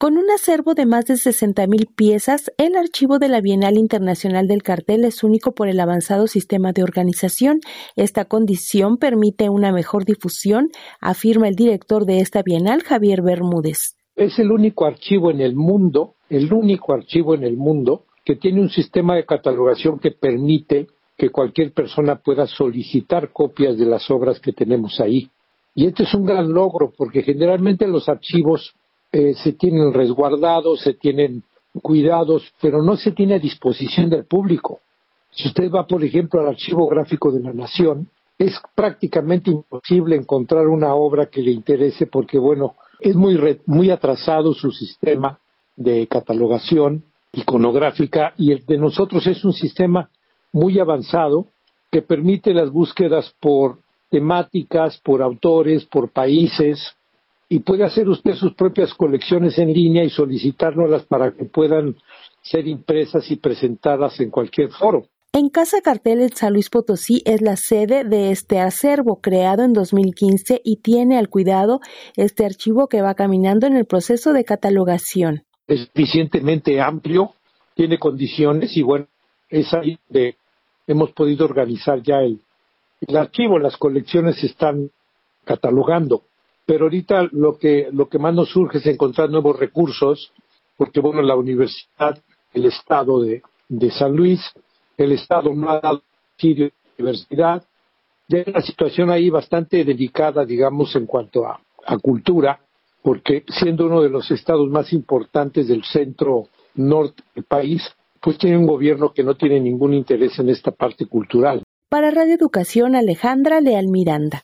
Con un acervo de más de 60.000 piezas, el archivo de la Bienal Internacional del Cartel es único por el avanzado sistema de organización. Esta condición permite una mejor difusión, afirma el director de esta Bienal, Javier Bermúdez. Es el único archivo en el mundo, el único archivo en el mundo que tiene un sistema de catalogación que permite que cualquier persona pueda solicitar copias de las obras que tenemos ahí. Y este es un gran logro porque generalmente los archivos eh, se tienen resguardados, se tienen cuidados, pero no se tiene a disposición del público. Si usted va, por ejemplo, al Archivo Gráfico de la Nación, es prácticamente imposible encontrar una obra que le interese porque, bueno, es muy, muy atrasado su sistema de catalogación iconográfica y el de nosotros es un sistema muy avanzado que permite las búsquedas por temáticas, por autores, por países, y puede hacer usted sus propias colecciones en línea y solicitárnoslas para que puedan ser impresas y presentadas en cualquier foro. En Casa Cartel en San Luis Potosí es la sede de este acervo creado en 2015 y tiene al cuidado este archivo que va caminando en el proceso de catalogación. Es suficientemente amplio, tiene condiciones y bueno, es ahí donde hemos podido organizar ya el, el archivo, las colecciones se están catalogando pero ahorita lo que, lo que más nos surge es encontrar nuevos recursos, porque bueno, la universidad, el Estado de, San Luis, el Estado no ha dado subsidio de la universidad, ya hay una situación ahí bastante delicada, digamos, en cuanto a, a cultura, porque siendo uno de los estados más importantes del centro norte del país, pues tiene un gobierno que no tiene ningún interés en esta parte cultural. Para Radio Educación, Alejandra Leal Miranda.